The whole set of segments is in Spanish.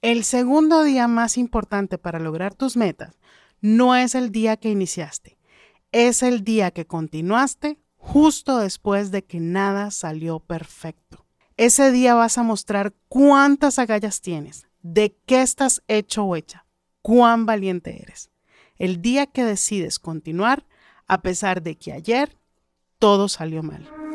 El segundo día más importante para lograr tus metas no es el día que iniciaste, es el día que continuaste justo después de que nada salió perfecto. Ese día vas a mostrar cuántas agallas tienes, de qué estás hecho o hecha, cuán valiente eres. El día que decides continuar, a pesar de que ayer todo salió mal.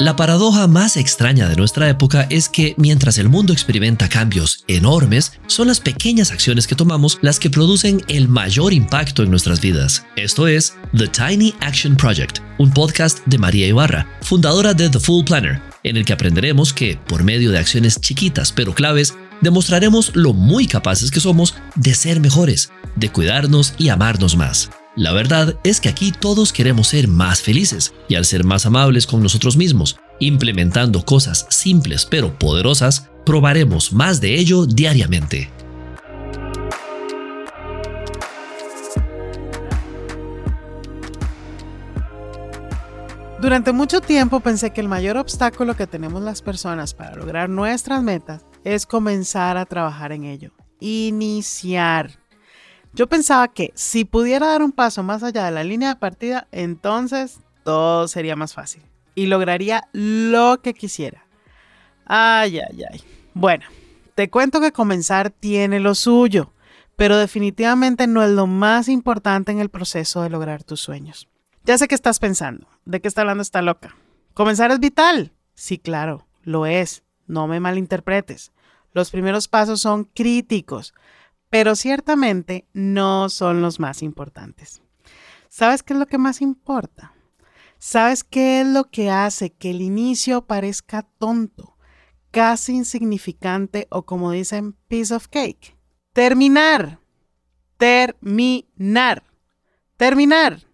La paradoja más extraña de nuestra época es que mientras el mundo experimenta cambios enormes, son las pequeñas acciones que tomamos las que producen el mayor impacto en nuestras vidas. Esto es The Tiny Action Project, un podcast de María Ibarra, fundadora de The Full Planner, en el que aprenderemos que, por medio de acciones chiquitas pero claves, demostraremos lo muy capaces que somos de ser mejores, de cuidarnos y amarnos más. La verdad es que aquí todos queremos ser más felices y al ser más amables con nosotros mismos, implementando cosas simples pero poderosas, probaremos más de ello diariamente. Durante mucho tiempo pensé que el mayor obstáculo que tenemos las personas para lograr nuestras metas es comenzar a trabajar en ello. Iniciar. Yo pensaba que si pudiera dar un paso más allá de la línea de partida, entonces todo sería más fácil y lograría lo que quisiera. Ay, ay, ay. Bueno, te cuento que comenzar tiene lo suyo, pero definitivamente no es lo más importante en el proceso de lograr tus sueños. Ya sé que estás pensando, ¿de qué está hablando esta loca? ¿Comenzar es vital? Sí, claro, lo es. No me malinterpretes. Los primeros pasos son críticos, pero ciertamente no son los más importantes. ¿Sabes qué es lo que más importa? ¿Sabes qué es lo que hace que el inicio parezca tonto, casi insignificante o como dicen, piece of cake? Terminar. Terminar. Terminar.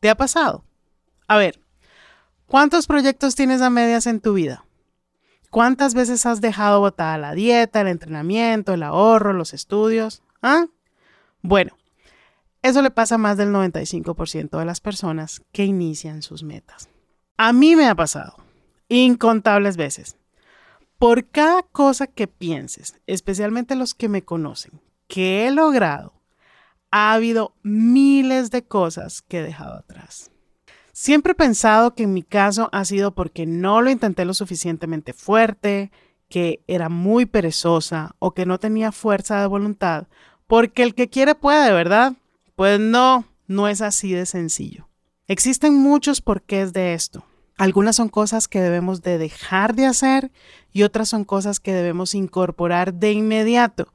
¿Te ha pasado? A ver, ¿cuántos proyectos tienes a medias en tu vida? ¿Cuántas veces has dejado botada la dieta, el entrenamiento, el ahorro, los estudios? ¿Ah? Bueno, eso le pasa a más del 95% de las personas que inician sus metas. A mí me ha pasado incontables veces. Por cada cosa que pienses, especialmente los que me conocen, que he logrado, ha habido miles de cosas que he dejado atrás. Siempre he pensado que en mi caso ha sido porque no lo intenté lo suficientemente fuerte, que era muy perezosa o que no tenía fuerza de voluntad, porque el que quiere puede, ¿verdad? Pues no, no es así de sencillo. Existen muchos porqués de esto. Algunas son cosas que debemos de dejar de hacer y otras son cosas que debemos incorporar de inmediato.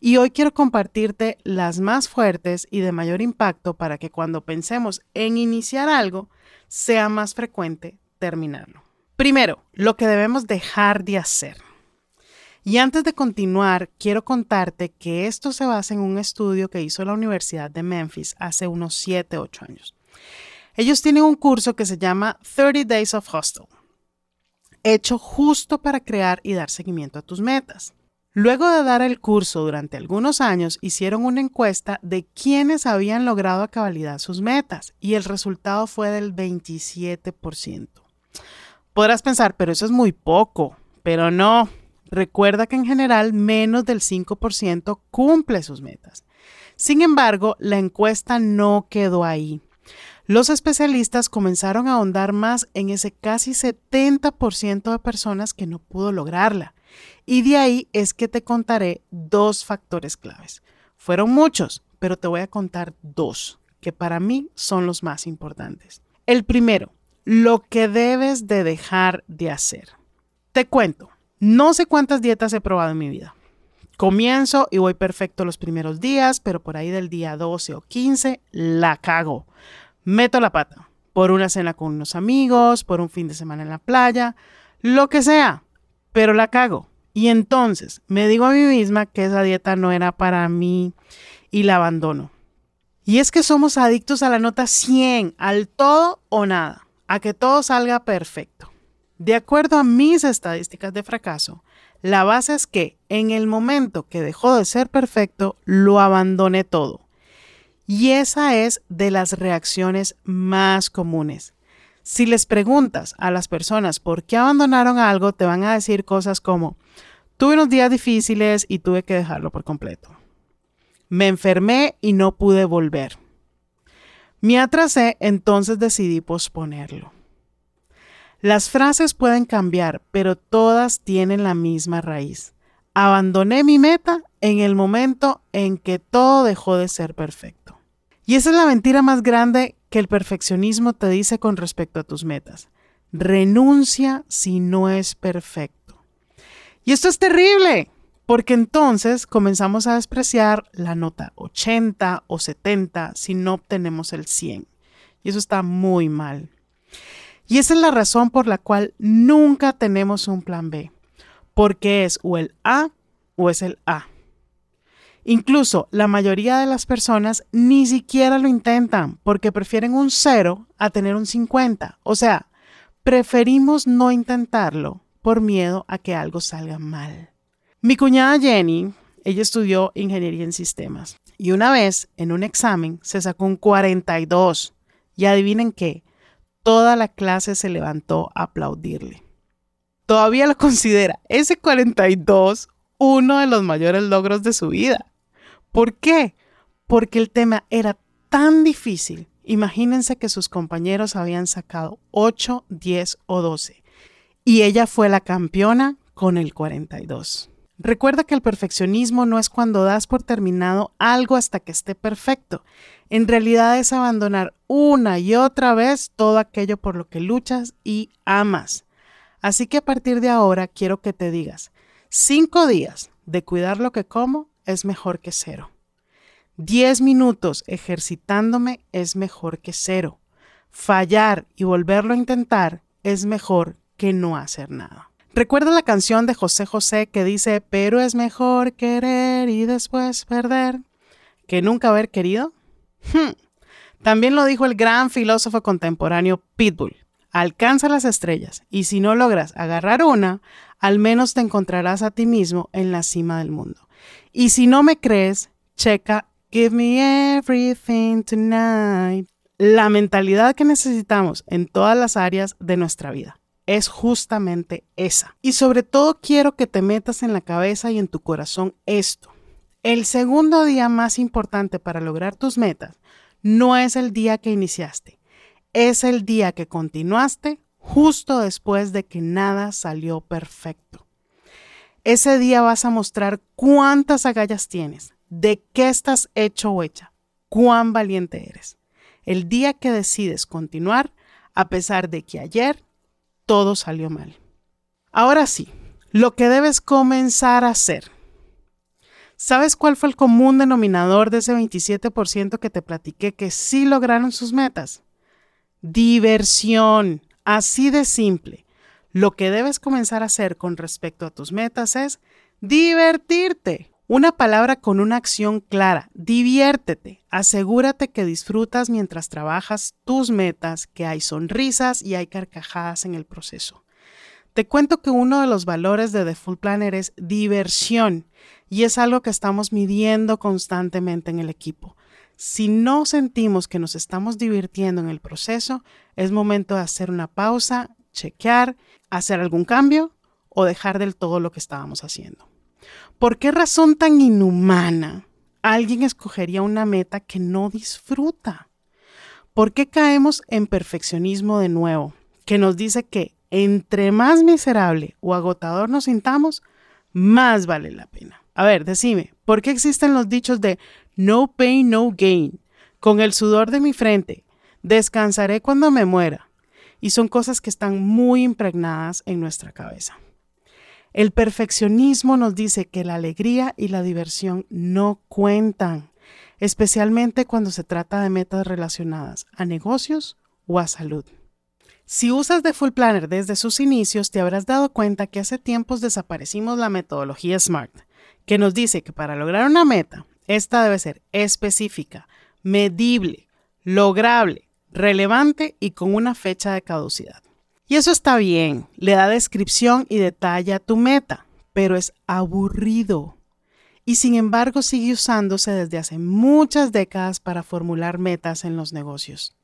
Y hoy quiero compartirte las más fuertes y de mayor impacto para que cuando pensemos en iniciar algo, sea más frecuente terminarlo. Primero, lo que debemos dejar de hacer. Y antes de continuar, quiero contarte que esto se basa en un estudio que hizo la Universidad de Memphis hace unos 7, 8 años. Ellos tienen un curso que se llama 30 Days of Hustle, hecho justo para crear y dar seguimiento a tus metas. Luego de dar el curso durante algunos años, hicieron una encuesta de quienes habían logrado a cabalidad sus metas y el resultado fue del 27%. Podrás pensar, pero eso es muy poco, pero no. Recuerda que en general menos del 5% cumple sus metas. Sin embargo, la encuesta no quedó ahí. Los especialistas comenzaron a ahondar más en ese casi 70% de personas que no pudo lograrla y de ahí es que te contaré dos factores claves. Fueron muchos, pero te voy a contar dos que para mí son los más importantes. El primero, lo que debes de dejar de hacer. Te cuento, no sé cuántas dietas he probado en mi vida. Comienzo y voy perfecto los primeros días, pero por ahí del día 12 o 15 la cago. Meto la pata por una cena con unos amigos, por un fin de semana en la playa, lo que sea, pero la cago. Y entonces me digo a mí misma que esa dieta no era para mí y la abandono. Y es que somos adictos a la nota 100, al todo o nada, a que todo salga perfecto. De acuerdo a mis estadísticas de fracaso, la base es que en el momento que dejó de ser perfecto, lo abandoné todo. Y esa es de las reacciones más comunes. Si les preguntas a las personas por qué abandonaron algo, te van a decir cosas como, Tuve unos días difíciles y tuve que dejarlo por completo. Me enfermé y no pude volver. Me atrasé, entonces decidí posponerlo. Las frases pueden cambiar, pero todas tienen la misma raíz. Abandoné mi meta en el momento en que todo dejó de ser perfecto. Y esa es la mentira más grande que el perfeccionismo te dice con respecto a tus metas. Renuncia si no es perfecto. Y esto es terrible, porque entonces comenzamos a despreciar la nota 80 o 70 si no obtenemos el 100. Y eso está muy mal. Y esa es la razón por la cual nunca tenemos un plan B, porque es o el A o es el A. Incluso la mayoría de las personas ni siquiera lo intentan porque prefieren un 0 a tener un 50. O sea, preferimos no intentarlo por miedo a que algo salga mal. Mi cuñada Jenny, ella estudió ingeniería en sistemas y una vez en un examen se sacó un 42 y adivinen qué, toda la clase se levantó a aplaudirle. Todavía lo considera ese 42 uno de los mayores logros de su vida. ¿Por qué? Porque el tema era tan difícil. Imagínense que sus compañeros habían sacado 8, 10 o 12 y ella fue la campeona con el 42. Recuerda que el perfeccionismo no es cuando das por terminado algo hasta que esté perfecto. En realidad es abandonar una y otra vez todo aquello por lo que luchas y amas. Así que a partir de ahora quiero que te digas, cinco días de cuidar lo que como es mejor que cero. 10 minutos ejercitándome es mejor que cero. Fallar y volverlo a intentar es mejor que no hacer nada. ¿Recuerda la canción de José José que dice, pero es mejor querer y después perder que nunca haber querido? Hmm. También lo dijo el gran filósofo contemporáneo Pitbull. Alcanza las estrellas y si no logras agarrar una, al menos te encontrarás a ti mismo en la cima del mundo. Y si no me crees, checa Give me everything tonight. La mentalidad que necesitamos en todas las áreas de nuestra vida es justamente esa. Y sobre todo quiero que te metas en la cabeza y en tu corazón esto. El segundo día más importante para lograr tus metas no es el día que iniciaste, es el día que continuaste justo después de que nada salió perfecto. Ese día vas a mostrar cuántas agallas tienes, de qué estás hecho o hecha, cuán valiente eres. El día que decides continuar, a pesar de que ayer todo salió mal. Ahora sí, lo que debes comenzar a hacer. ¿Sabes cuál fue el común denominador de ese 27% que te platiqué que sí lograron sus metas? Diversión. Así de simple. Lo que debes comenzar a hacer con respecto a tus metas es divertirte. Una palabra con una acción clara. Diviértete. Asegúrate que disfrutas mientras trabajas tus metas, que hay sonrisas y hay carcajadas en el proceso. Te cuento que uno de los valores de The Full Planner es diversión y es algo que estamos midiendo constantemente en el equipo. Si no sentimos que nos estamos divirtiendo en el proceso, es momento de hacer una pausa, chequear, hacer algún cambio o dejar del todo lo que estábamos haciendo. ¿Por qué razón tan inhumana alguien escogería una meta que no disfruta? ¿Por qué caemos en perfeccionismo de nuevo, que nos dice que entre más miserable o agotador nos sintamos, más vale la pena? A ver, decime, ¿por qué existen los dichos de no pain, no gain? Con el sudor de mi frente, descansaré cuando me muera. Y son cosas que están muy impregnadas en nuestra cabeza. El perfeccionismo nos dice que la alegría y la diversión no cuentan, especialmente cuando se trata de metas relacionadas a negocios o a salud. Si usas The Full Planner desde sus inicios, te habrás dado cuenta que hace tiempos desaparecimos la metodología SMART, que nos dice que para lograr una meta, esta debe ser específica, medible, lograble, relevante y con una fecha de caducidad. Y eso está bien, le da descripción y detalle a tu meta, pero es aburrido. Y sin embargo sigue usándose desde hace muchas décadas para formular metas en los negocios.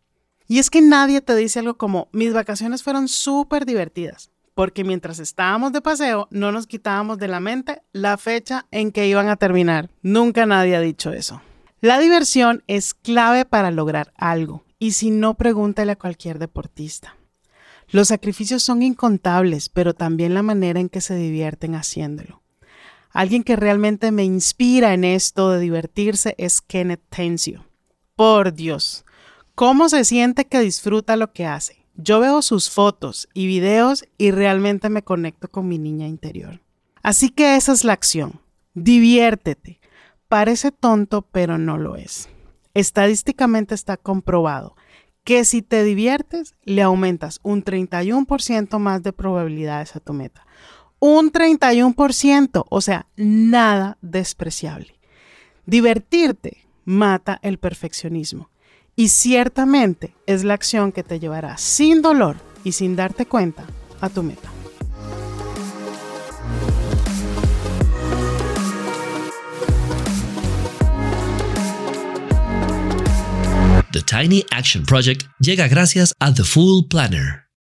Y es que nadie te dice algo como, mis vacaciones fueron súper divertidas, porque mientras estábamos de paseo no nos quitábamos de la mente la fecha en que iban a terminar. Nunca nadie ha dicho eso. La diversión es clave para lograr algo, y si no, pregúntale a cualquier deportista. Los sacrificios son incontables, pero también la manera en que se divierten haciéndolo. Alguien que realmente me inspira en esto de divertirse es Kenneth Tencio. Por Dios, ¿cómo se siente que disfruta lo que hace? Yo veo sus fotos y videos y realmente me conecto con mi niña interior. Así que esa es la acción. Diviértete. Parece tonto, pero no lo es. Estadísticamente está comprobado que si te diviertes, le aumentas un 31% más de probabilidades a tu meta. Un 31%, o sea, nada despreciable. Divertirte mata el perfeccionismo y ciertamente es la acción que te llevará sin dolor y sin darte cuenta a tu meta. The Tiny Action Project llega gracias a The Full Planner.